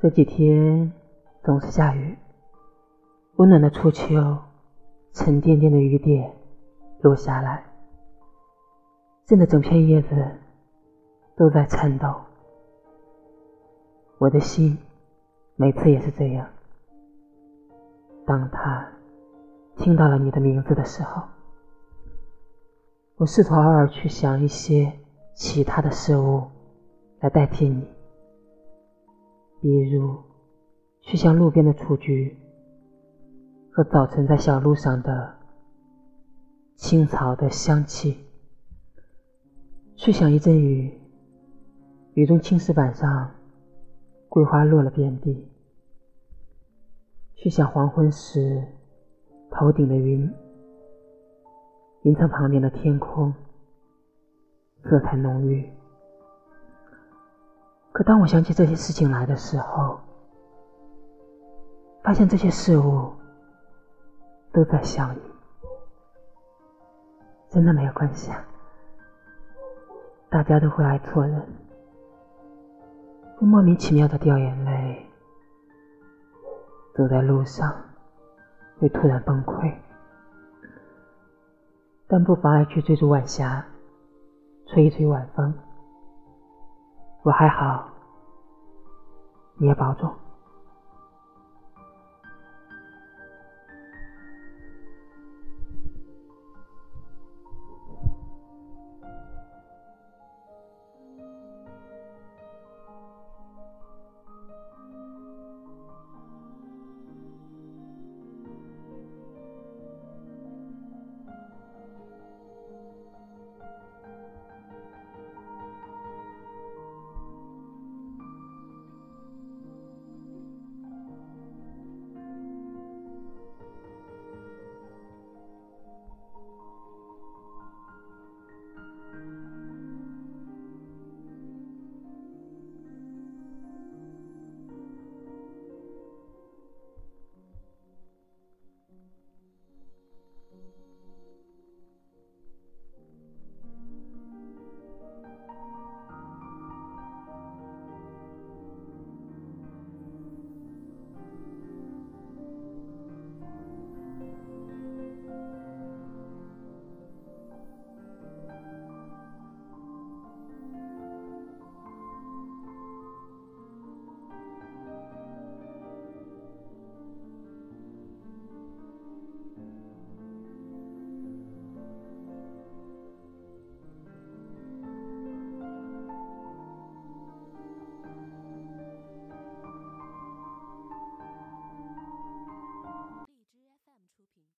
这几天总是下雨，温暖的初秋，沉甸甸的雨点落下来，震得整片叶子都在颤抖。我的心每次也是这样，当他听到了你的名字的时候，我试图偶尔去想一些其他的事物来代替你。比如，去想路边的雏菊，和早晨在小路上的青草的香气；去想一阵雨，雨中青石板上桂花落了遍地；去想黄昏时头顶的云，云层旁边的天空色彩浓郁。可当我想起这些事情来的时候，发现这些事物都在想你，真的没有关系啊！大家都会爱错人，会莫名其妙的掉眼泪，走在路上会突然崩溃，但不妨碍去追逐晚霞，吹一吹晚风。我还好，你也保重。